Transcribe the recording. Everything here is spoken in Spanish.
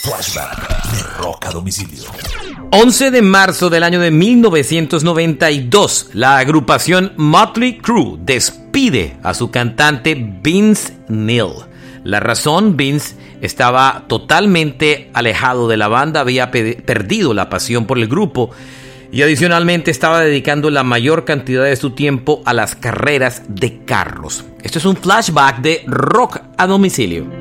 Flashback de Rock a Domicilio. 11 de marzo del año de 1992, la agrupación Motley Crue despide a su cantante Vince Neil. La razón, Vince estaba totalmente alejado de la banda, había perdido la pasión por el grupo y adicionalmente estaba dedicando la mayor cantidad de su tiempo a las carreras de carros. Esto es un flashback de rock a domicilio.